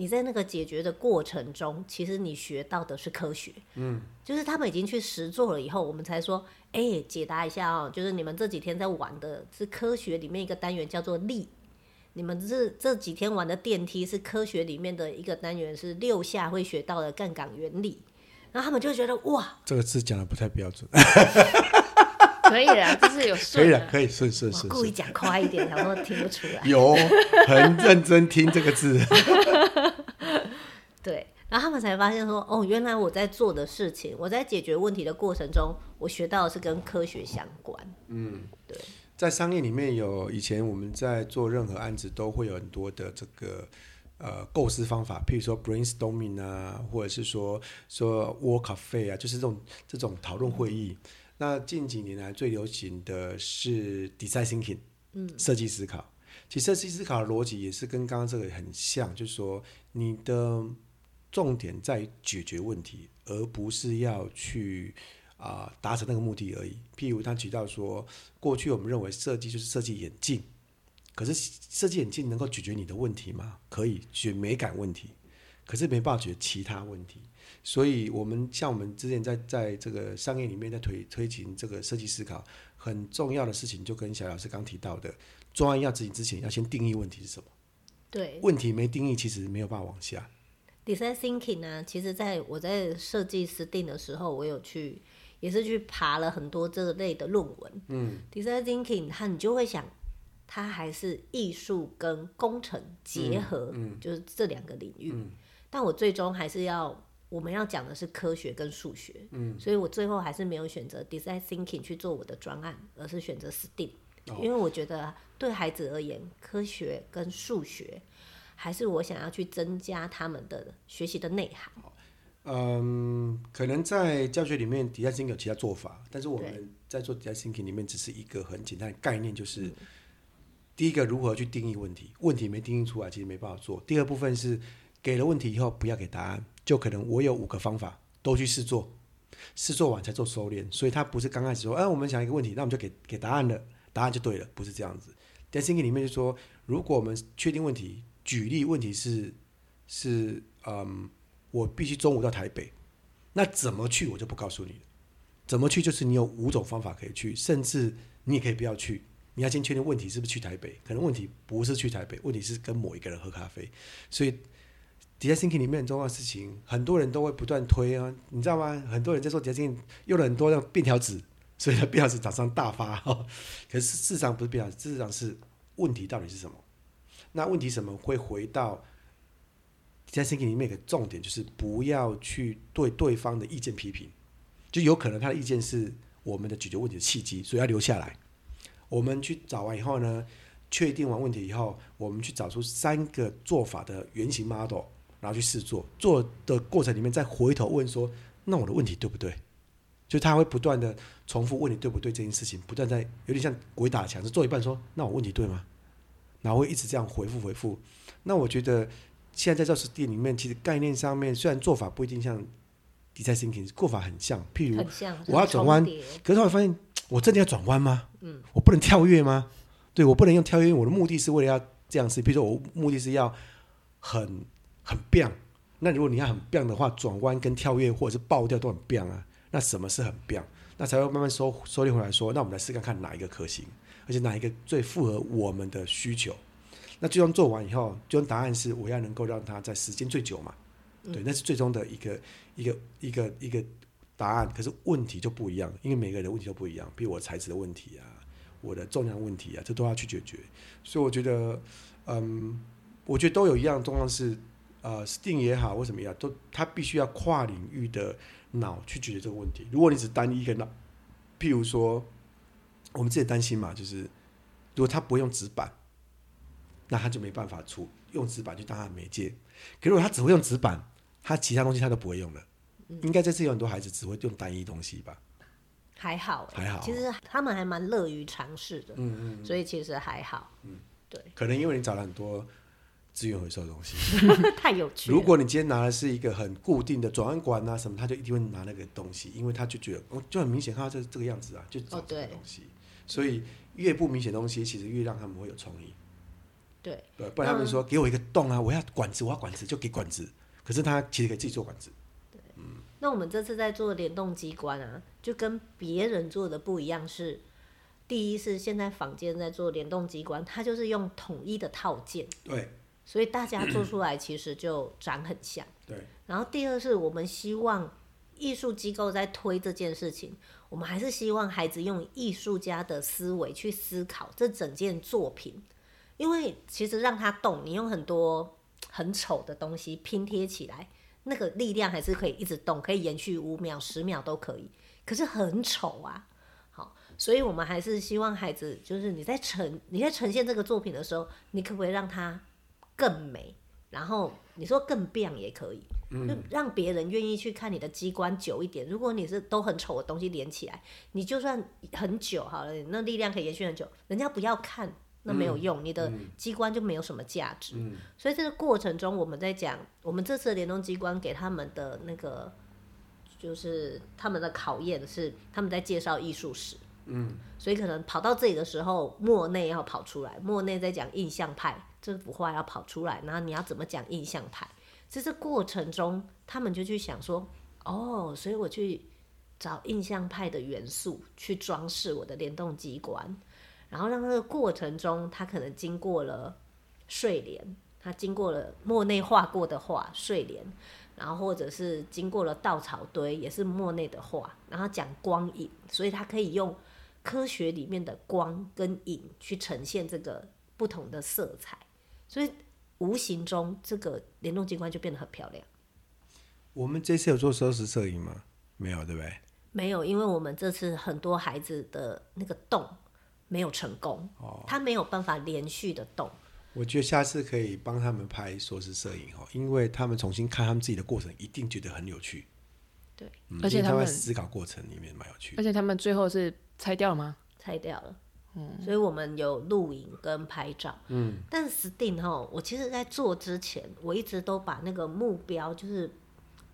Speaker 1: 你在那个解决的过程中，其实你学到的是科学。嗯，就是他们已经去实做了以后，我们才说，哎、欸，解答一下哦，就是你们这几天在玩的是科学里面一个单元叫做力。你们这这几天玩的电梯是科学里面的一个单元，是六下会学到的杠杆原理。然后他们就觉得哇，
Speaker 2: 这个字讲的不太标准。
Speaker 3: 可以的，就是有顺。
Speaker 2: 可以的，可以顺顺顺。
Speaker 1: 故意讲快一点，然后听不出来。
Speaker 2: 有，很认真听这个字。
Speaker 1: 对，然后他们才发现说，哦，原来我在做的事情，我在解决问题的过程中，我学到的是跟科学相关。嗯，对。
Speaker 2: 在商业里面有以前我们在做任何案子都会有很多的这个呃构思方法，譬如说 brainstorming 啊，或者是说说 work cafe 啊，就是这种这种讨论会议。嗯那近几年来最流行的是 design thinking，嗯，设计思考。其实设计思考的逻辑也是跟刚刚这个很像，就是说你的重点在于解决问题，而不是要去啊、呃、达成那个目的而已。譬如他提到说，过去我们认为设计就是设计眼镜，可是设计眼镜能够解决你的问题吗？可以解决美感问题，可是没办法解决其他问题。所以，我们像我们之前在在这个商业里面在推推行这个设计思考，很重要的事情，就跟小老师刚提到的，专案要执行之前，要先定义问题是什么。
Speaker 1: 对，
Speaker 2: 问题没定义，其实没有办法往下。
Speaker 1: Design thinking 呢，其实在我在设计师定的时候，我有去也是去爬了很多这类的论文。嗯，Design thinking，它你就会想，它还是艺术跟工程结合，嗯，嗯就是这两个领域。嗯，但我最终还是要。我们要讲的是科学跟数学，嗯，所以我最后还是没有选择 design thinking 去做我的专案，而是选择 STEAM，哦，因为我觉得对孩子而言，科学跟数学还是我想要去增加他们的学习的内涵。
Speaker 2: 嗯，可能在教学里面 design thinking 有其他做法，但是我们在做 design thinking 里面只是一个很简单的概念，就是，嗯，第一个如何去定义问题，问题没定义出来，其实没办法做。第二部分是给了问题以后，不要给答案。就可能我有五个方法都去试做，试做完才做收敛，所以他不是刚开始说，哎、我们想一个问题，那我们就给给答案了，答案就对了，不是这样子。在 thinking 里面就说，如果我们确定问题，举例问题是是嗯，我必须中午到台北，那怎么去我就不告诉你了，怎么去就是你有五种方法可以去，甚至你也可以不要去，你要先确定问题是不是去台北，可能问题不是去台北，问题是跟某一个人喝咖啡，所以。Design thinking 里面很重要的事情，很多人都会不断推啊，你知道吗？很多人在说 Design thinking 用了很多那种便条纸，所以呢便条纸厂商大发。可是事实上不是便条纸，事实上是问题到底是什么？那问题什么会回到 Design thinking 里面一个重点，就是不要去对对方的意见批评，就有可能他的意见是我们的解决问题的契机，所以要留下来。我们去找完以后呢，确定完问题以后，我们去找出三个做法的原型 model。然后去试做，做的过程里面再回头问说：“那我的问题对不对？”就他会不断的重复问你对不对这件事情，不断在有点像鬼打墙，是做一半说：“那我问题对吗？”然后会一直这样回复回复。那我觉得现在在这 STEAM 里面，其实概念上面虽然做法不一定像 Design Thinking，过法很像。譬如我要转弯，可是我发现我真的要转弯吗？嗯，我不能跳跃吗？对对，我不能用跳跃，我的目的是为了要这样子。比如说，我目的是要很很棒。那如果你要很棒的话，转弯跟跳跃或者是爆掉都很棒啊。那什么是很棒？那才会慢慢收收敛回来说，那我们来试看看哪一个可行，而且哪一个最符合我们的需求。那最终做完以后，最终答案是我要能够让它在时间最久嘛？对，那是最终的一个一个一个一个答案。可是问题就不一样，因为每个人的问题都不一样，比如我材质的问题啊，我的重量问题啊，这都要去解决。所以我觉得，嗯，我觉得都有一样的状况是，呃，STEAM 也好，或什么也好，都他必须要跨领域的脑去解决这个问题。如果你只单一一个脑，譬如说，我们自己担心嘛，就是如果他不用纸板。那他就没办法出用纸板去当他的媒介，可如果他只会用纸板，他其他东西他都不会用了。嗯、应该这次有很多孩子只会用单一东西吧？
Speaker 1: 还好，
Speaker 2: 还好。
Speaker 1: 其实他们还蛮乐于尝试的，嗯，嗯嗯，所以其实还好。嗯，对。
Speaker 2: 可能因为你找了很多资源回收的东
Speaker 1: 西，太有趣。
Speaker 2: 如果你今天拿的是一个很固定的转弯管啊什么，他就一定会拿那个东西，因为他就觉得，哦，就很明显看到这这个样子啊，就找这个东西。哦、所以越不明显的东西，其实越让他们会有创意。
Speaker 1: 对，
Speaker 2: 不然他们说给我一个洞啊，我要管子，我要管子就给管子。可是他其实可以自己做管子。
Speaker 1: 对，嗯。那我们这次在做联动机关啊，就跟别人做的不一样是，是第一是现在坊间在做联动机关，它就是用统一的套件。
Speaker 2: 对。
Speaker 1: 所以大家做 出来其实就长很像。
Speaker 2: 对。
Speaker 1: 然后第二是我们希望艺术机构在推这件事情，我们还是希望孩子用艺术家的思维去思考这整件作品。因为其实让他动，你用很多很丑的东西拼贴起来，那个力量还是可以一直动，可以延续五秒、十秒都可以。可是很丑啊，好，所以我们还是希望孩子，就是你在呈你在呈现这个作品的时候，你可不可以让它更美？然后你说更变也可以，就让别人愿意去看你的机关久一点。如果你是都很丑的东西连起来，你就算很久好了，那力量可以延续很久，人家不要看。那没有用，你的机关就没有什么价值。嗯嗯、所以这个过程中，我们在讲，我们这次的联动机关给他们的那个，就是他们的考验是他们在介绍艺术史。嗯，所以可能跑到这里的时候，莫内要跑出来，莫内在讲印象派这幅画要跑出来，然后你要怎么讲印象派？在这过程中，他们就去想说，哦，所以我去找印象派的元素去装饰我的联动机关。然后让那个过程中，他可能经过了睡莲，他经过了莫内画过的画睡莲，然后或者是经过了稻草堆，也是莫内的画。然后讲光影，所以他可以用科学里面的光跟影去呈现这个不同的色彩，所以无形中这个联动机关就变得很漂亮。
Speaker 2: 我们这次有做实时摄影吗？没有，对不对？
Speaker 1: 没有，因为我们这次很多孩子的那个洞。没有成功，他没有办法连续的动。
Speaker 2: 我觉得下次可以帮他们拍缩时摄影哦，因为他们重新看他们自己的过程，一定觉得很有趣。
Speaker 1: 对，
Speaker 2: 嗯、而且他们思考过程里面蛮有趣。
Speaker 3: 而且他们最后是拆掉了吗？
Speaker 1: 拆掉了。嗯，所以我们有录影跟拍照。嗯，但 STEAM 哈，我其实在做之前，我一直都把那个目标就是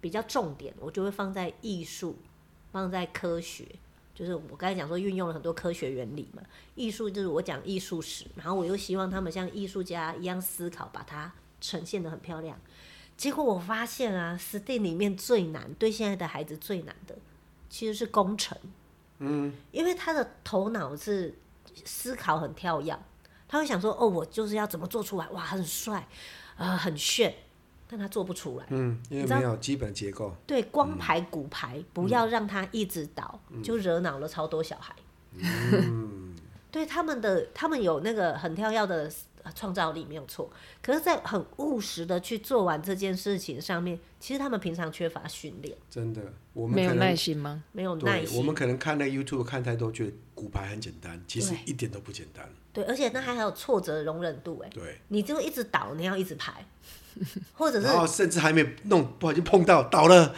Speaker 1: 比较重点，我就会放在艺术，放在科学。就是我刚才讲说运用了很多科学原理嘛，艺术就是我讲艺术史，然后我又希望他们像艺术家一样思考，把它呈现的很漂亮。结果我发现啊，STEAM 里面最难，对现在的孩子最难的其实是工程。嗯，因为他的头脑是思考很跳跃，他会想说哦，我就是要怎么做出来，哇，很帅，啊、呃，很炫。但他做不出来，
Speaker 2: 嗯，因为没有基本结构。
Speaker 1: 对，光排骨牌，嗯、不要让他一直倒，嗯、就惹恼了超多小孩。嗯，对他们的，他们有那个很跳跃的创造力没有错，可是，在很务实的去做完这件事情上面，其实他们平常缺乏训练。
Speaker 2: 真的，我们
Speaker 3: 没有耐心吗？
Speaker 1: 没有耐心。
Speaker 2: 我们可能看那 YouTube 看太多，觉得骨牌很简单，其实一点都不简单。
Speaker 1: 对，而且那还有挫折容忍度，哎，
Speaker 2: 对，
Speaker 1: 你就一直倒，你要一直排。或者是，
Speaker 2: 然后甚至还没弄，不小心碰到倒了。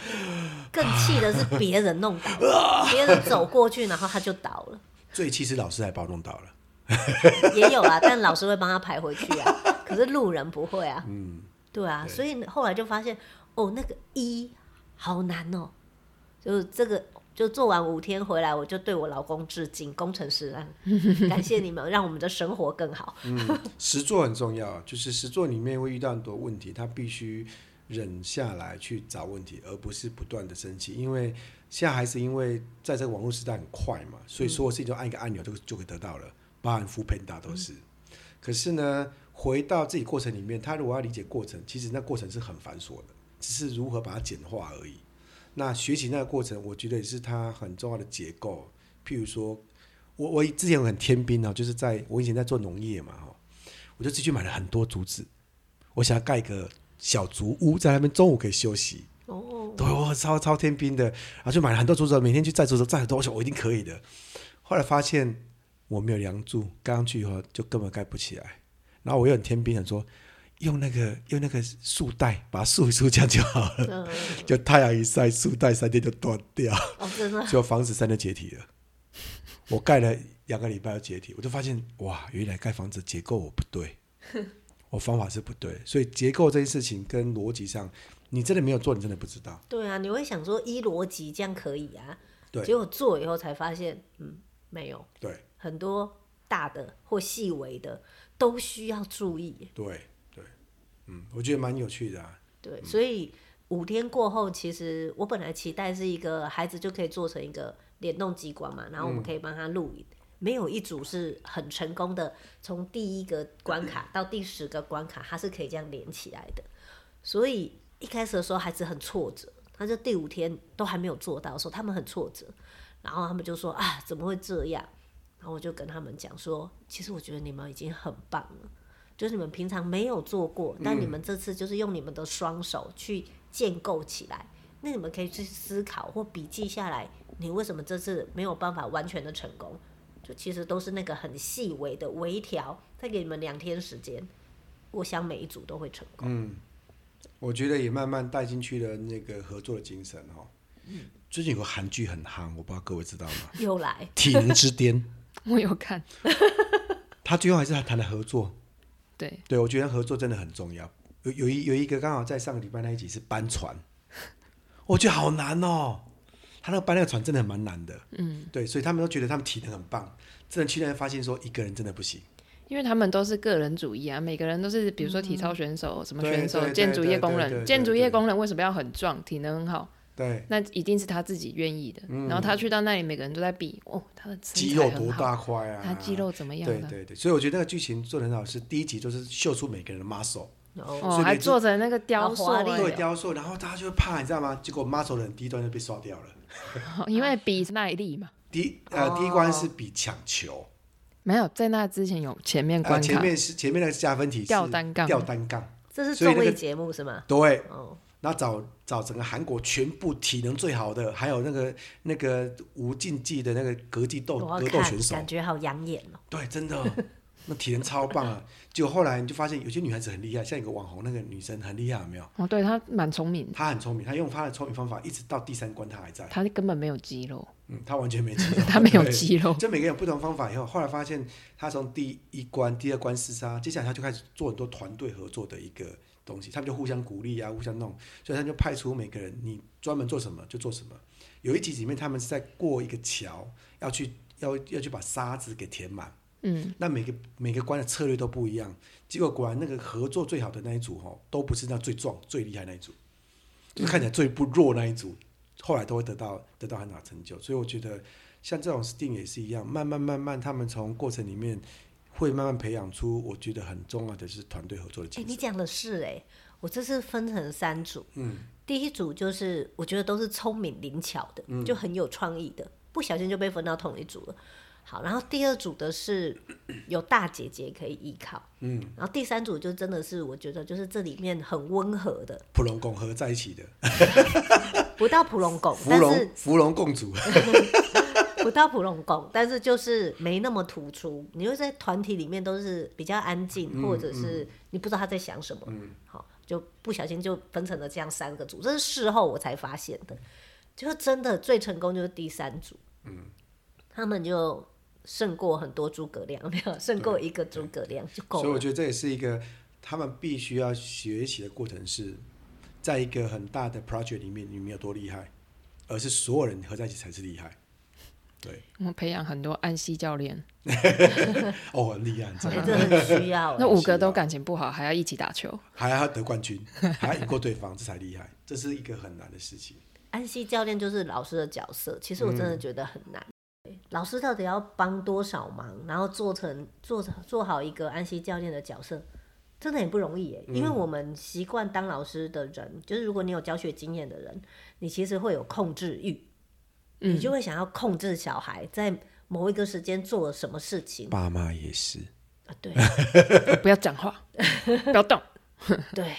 Speaker 1: 更气的是别人弄 别人走过去，然后他就倒了。
Speaker 2: 最气是老师还把我弄倒了。
Speaker 1: 也有啊，但老师会帮他排回去啊。可是路人不会啊。
Speaker 2: 嗯，
Speaker 1: 对啊，所以后来就发现，哦，那个一好难哦，就是这个就做完五天回来，我就对我老公致敬，工程师啊，感谢你们，让我们的生活更好。
Speaker 2: 嗯，实作很重要，就是实作里面会遇到很多问题，他必须忍下来去找问题，而不是不断的生气。因为现在还是因为在这个网络时代很快嘛，所以说我事情就按一个按钮就就可以得到了，包含 foodpanda 都是。嗯、可是呢，回到自己过程里面，他如果要理解过程，其实那过程是很繁琐的，只是如何把它简化而已。那学习那个过程，我觉得也是它很重要的结构。譬如说，我我之前有很天兵哦，就是在我以前在做农业嘛，哈，我就自己去买了很多竹子，我想要盖一个小竹屋，在那边中午可以休息。哦，对，我超超天兵的，然后就买了很多竹子，每天去摘竹子，摘很多，我想我一定可以的。后来发现我没有梁柱，盖上去以后就根本盖不起来。然后我又很天兵，想说。用那个用那个束带把它束一束，这样就好了。嗯、就太阳一晒，束带三天就断掉。哦，真的。就房子三天解体了。我盖了两个礼拜要解体，我就发现哇，原来盖房子结构我不对，我方法是不对。所以结构这件事情跟逻辑上，你真的没有做，你真的不知道。
Speaker 1: 对啊，你会想说依逻辑这样可以啊，
Speaker 2: 对。
Speaker 1: 结果做以后才发现，嗯，没有。
Speaker 2: 对。
Speaker 1: 很多大的或细微的都需要注意。
Speaker 2: 对对。嗯，我觉得蛮有趣的啊。
Speaker 1: 对，所以五天过后，其实我本来期待是一个孩子就可以做成一个联动机关嘛，然后我们可以帮他录影。嗯、没有一组是很成功的，从第一个关卡到第十个关卡，它是可以这样连起来的。所以一开始的时候，孩子很挫折，他就第五天都还没有做到的时候，他们很挫折，然后他们就说啊，怎么会这样？然后我就跟他们讲说，其实我觉得你们已经很棒了。就是你们平常没有做过，但你们这次就是用你们的双手去建构起来。嗯、那你们可以去思考或笔记下来，你为什么这次没有办法完全的成功？就其实都是那个很细微的微调。再给你们两天时间，我想每一组都会成功。
Speaker 2: 嗯，我觉得也慢慢带进去了那个合作的精神哈。嗯，最近有个韩剧很夯，我不知道各位知道吗？
Speaker 1: 又来《
Speaker 2: 体能之巅》，
Speaker 3: 我有看。
Speaker 2: 他最后还是他谈了合作。
Speaker 3: 对，
Speaker 2: 对，我觉得合作真的很重要。有有一有一个刚好在上个礼拜那一集是搬船，我觉得好难哦。他那个搬那个船真的蛮难的。嗯，对，所以他们都觉得他们体能很棒，真的去那边发现说一个人真的不行，
Speaker 3: 因为他们都是个人主义啊，每个人都是比如说体操选手、嗯、什么选手、建筑业工人，建筑业工人为什么要很壮，体能很好？
Speaker 2: 对，
Speaker 3: 那一定是他自己愿意的。嗯、然后他去到那里，每个人都在比哦，他的
Speaker 2: 肌肉多大块啊？
Speaker 3: 他肌肉怎么样？
Speaker 2: 对对对，所以我觉得那个剧情做的很好，是第一集就是秀出每个人的 muscle，
Speaker 3: 哦，还做成那个雕塑，
Speaker 2: 对雕塑，然后大家就会怕，你知道吗？结果 muscle 的人第一段就被刷掉了，
Speaker 3: 哦、因为比耐力嘛。
Speaker 2: 第呃第一关是比抢球，
Speaker 3: 没有在那之前有前面关、
Speaker 2: 呃、前面是前面那个加分题
Speaker 3: 吊单杠，
Speaker 2: 吊单杠，
Speaker 1: 这是综艺节目是吗？
Speaker 2: 对，哦。那找找整个韩国全部体能最好的，还有那个那个无竞技的那个格技斗格斗选手，
Speaker 1: 感觉好养眼哦。
Speaker 2: 对，真的，那体能超棒啊！结果后来你就发现，有些女孩子很厉害，像一个网红那个女生很厉害，有没有？
Speaker 3: 哦，对，她蛮聪明。
Speaker 2: 她很聪明，她用她的聪明方法，一直到第三关她还在。
Speaker 3: 她根本没有肌肉。
Speaker 2: 嗯，她完全没肌肉。
Speaker 3: 她没有肌肉。
Speaker 2: 就每个人有不同方法，以后后来发现，她从第一关、第二关厮杀，接下来她就开始做很多团队合作的一个。东西，他们就互相鼓励啊，互相弄，所以他就派出每个人，你专门做什么就做什么。有一集里面，他们是在过一个桥，要去要要去把沙子给填满。嗯，那每个每个关的策略都不一样，结果果然那个合作最好的那一组哦，都不是那最壮最厉害那一组，就是看起来最不弱那一组，后来都会得到得到很大成就。所以我觉得像这种 STEAM 也是一样，慢慢慢慢他们从过程里面。会慢慢培养出，我觉得很重要的是团队合作的精神。哎，你
Speaker 1: 讲的是哎，我这次分成三组，嗯，第一组就是我觉得都是聪明灵巧的，嗯，就很有创意的，不小心就被分到同一组了。好，然后第二组的是有大姐姐可以依靠，嗯，然后第三组就真的是我觉得就是这里面很温和的，
Speaker 2: 普龙共和在一起的，
Speaker 1: 不到普龙拱，
Speaker 2: 芙蓉芙蓉共主。
Speaker 1: 不到普龙拱，但是就是没那么突出。你会在团体里面都是比较安静，嗯、或者是你不知道他在想什么，嗯、好，就不小心就分成了这样三个组。这是事后我才发现的，就真的最成功就是第三组，嗯、他们就胜过很多诸葛亮，没有胜过一个诸葛亮就够了。
Speaker 2: 所以我觉得这也是一个他们必须要学习的过程，是在一个很大的 project 里面，你们有多厉害。而是所有人合在一起才是厉害。对，
Speaker 3: 我们培养很多安西教练，
Speaker 2: 哦，很厉害，
Speaker 1: 这很需要。
Speaker 3: 那五个都感情不好，还要一起打球，
Speaker 2: 还要得冠军，还要赢过对方，这才厉害。这是一个很难的事情。
Speaker 1: 安西教练就是老师的角色，其实我真的觉得很难。嗯、老师到底要帮多少忙，然后做成做做好一个安西教练的角色，真的很不容易耶。因为我们习惯当老师的人，嗯、就是如果你有教学经验的人，你其实会有控制欲。你就会想要控制小孩在某一个时间做了什么事情。
Speaker 2: 爸妈也是
Speaker 1: 啊，对，
Speaker 3: 不要讲话，不要动。
Speaker 1: 对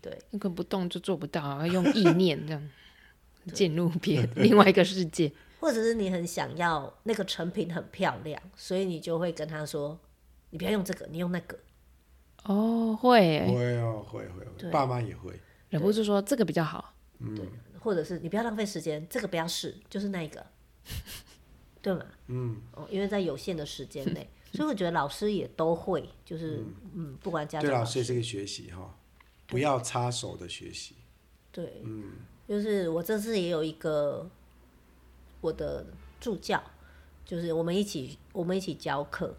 Speaker 1: 对，
Speaker 3: 那个不动就做不到，要 用意念这样进入别 另外一个世界。
Speaker 1: 或者是你很想要那个成品很漂亮，所以你就会跟他说：“你不要用这个，你用那个。”
Speaker 3: 哦，会
Speaker 2: 会哦，会会，爸妈也会
Speaker 3: 忍不住说这个比较好。
Speaker 2: 嗯。
Speaker 1: 或者是你不要浪费时间，这个不要试，就是那个，对吗？
Speaker 2: 嗯，
Speaker 1: 哦，因为在有限的时间内，所以我觉得老师也都会，就是嗯，嗯，不管家长，
Speaker 2: 对老师也是个学习哈，不要插手的学习。
Speaker 1: 对，
Speaker 2: 嗯，
Speaker 1: 就是我这次也有一个我的助教，就是我们一起我们一起教课，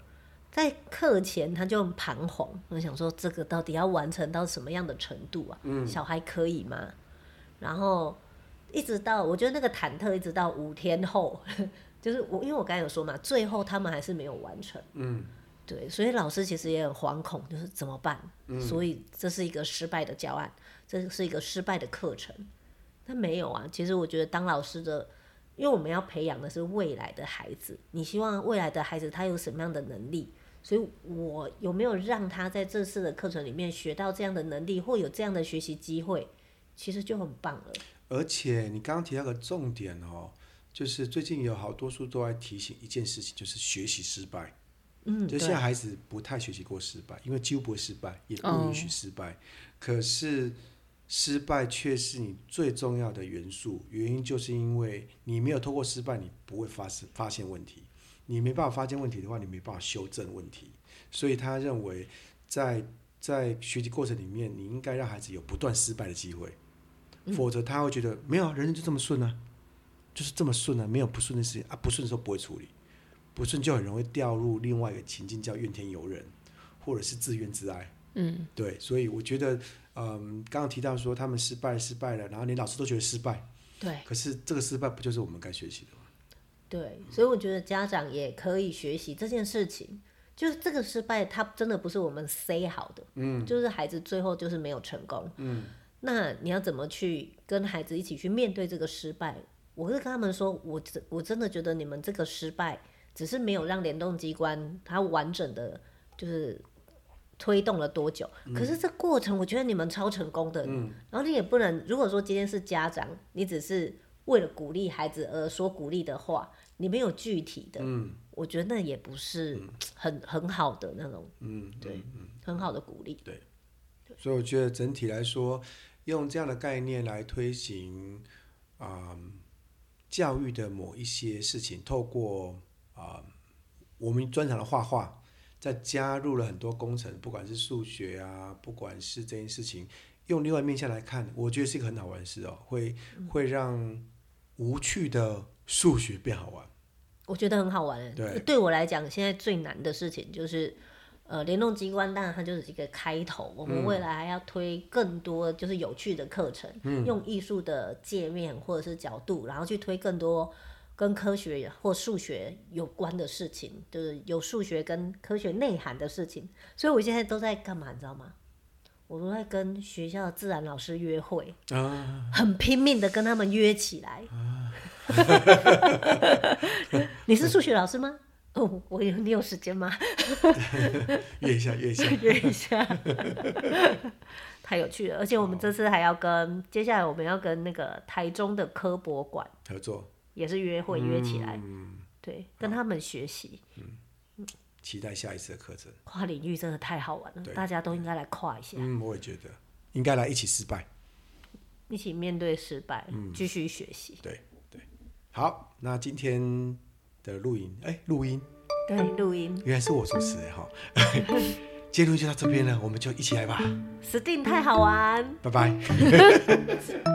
Speaker 1: 在课前他就很彷徨，我想说这个到底要完成到什么样的程度啊？
Speaker 2: 嗯，
Speaker 1: 小孩可以吗？然后。一直到我觉得那个忐忑，一直到五天后，就是我，因为我刚才有说嘛，最后他们还是没有完成。
Speaker 2: 嗯，
Speaker 1: 对，所以老师其实也很惶恐，就是怎么办？
Speaker 2: 嗯，
Speaker 1: 所以这是一个失败的教案，这是一个失败的课程。但没有啊，其实我觉得当老师的，因为我们要培养的是未来的孩子，你希望未来的孩子他有什么样的能力？所以我有没有让他在这次的课程里面学到这样的能力，或有这样的学习机会，其实就很棒了。
Speaker 2: 而且你刚刚提到个重点哦，就是最近有好多书都在提醒一件事情，就是学习失败。
Speaker 1: 嗯，
Speaker 2: 就现在孩子不太学习过失败，因为几乎不会失败，也不允许失败。哦、可是失败却是你最重要的元素，原因就是因为你没有透过失败，你不会发生发现问题。你没办法发现问题的话，你没办法修正问题。所以他认为在，在在学习过程里面，你应该让孩子有不断失败的机会。否则他会觉得没有人生就这么顺啊，就是这么顺啊，没有不顺的事情啊，不顺的时候不会处理，不顺就很容易掉入另外一个情境，叫怨天尤人，或者是自怨自艾。
Speaker 3: 嗯，
Speaker 2: 对，所以我觉得，嗯，刚刚提到说他们失败失败了，然后连老师都觉得失败，
Speaker 1: 对，
Speaker 2: 可是这个失败不就是我们该学习的吗？
Speaker 1: 对，所以我觉得家长也可以学习这件事情，就是这个失败，他真的不是我们塞好的，
Speaker 2: 嗯，
Speaker 1: 就是孩子最后就是没有成功，
Speaker 2: 嗯。
Speaker 1: 那你要怎么去跟孩子一起去面对这个失败？我会跟他们说，我真我真的觉得你们这个失败只是没有让联动机关它完整的，就是推动了多久。嗯、可是这过程，我觉得你们超成功的。
Speaker 2: 嗯、
Speaker 1: 然后你也不能，如果说今天是家长，你只是为了鼓励孩子而说鼓励的话，你没有具体的，
Speaker 2: 嗯、
Speaker 1: 我觉得那也不是很很好的那种，
Speaker 2: 嗯，
Speaker 1: 对，
Speaker 2: 嗯、
Speaker 1: 很好的鼓励。
Speaker 2: 对，所以我觉得整体来说。用这样的概念来推行啊、嗯、教育的某一些事情，透过啊、嗯、我们专长的画画，再加入了很多工程，不管是数学啊，不管是这件事情，用另外面向来看，我觉得是一个很好玩的事哦，会会让无趣的数学变好玩。
Speaker 1: 我觉得很好玩。
Speaker 2: 对，
Speaker 1: 对我来讲，现在最难的事情就是。呃，联动机关当然它就是一个开头，我们未来还要推更多就是有趣的课程，
Speaker 2: 嗯、
Speaker 1: 用艺术的界面或者是角度，然后去推更多跟科学或数学有关的事情，就是有数学跟科学内涵的事情。所以我现在都在干嘛，你知道吗？我都在跟学校的自然老师约会，
Speaker 2: 啊、
Speaker 1: 很拼命的跟他们约起来。啊、你是数学老师吗？哦，我有你有时间吗？
Speaker 2: 约一下，约一下，
Speaker 1: 约一下，太有趣了！而且我们这次还要跟接下来我们要跟那个台中的科博馆
Speaker 2: 合作，
Speaker 1: 也是约会约起来，
Speaker 2: 嗯、
Speaker 1: 对，跟他们学习。
Speaker 2: 嗯，期待下一次的课程。
Speaker 1: 跨领域真的太好玩了，大家都应该来跨一下。
Speaker 2: 嗯，我也觉得应该来一起失败，
Speaker 1: 一起面对失败，继、嗯、续学习。
Speaker 2: 对对，好，那今天。的录音，哎，录音，
Speaker 1: 对，录音，
Speaker 2: 原来是我主持哎哈，今天录就到这边了，我们就一起来吧，
Speaker 1: 死定太好玩，
Speaker 2: 拜拜。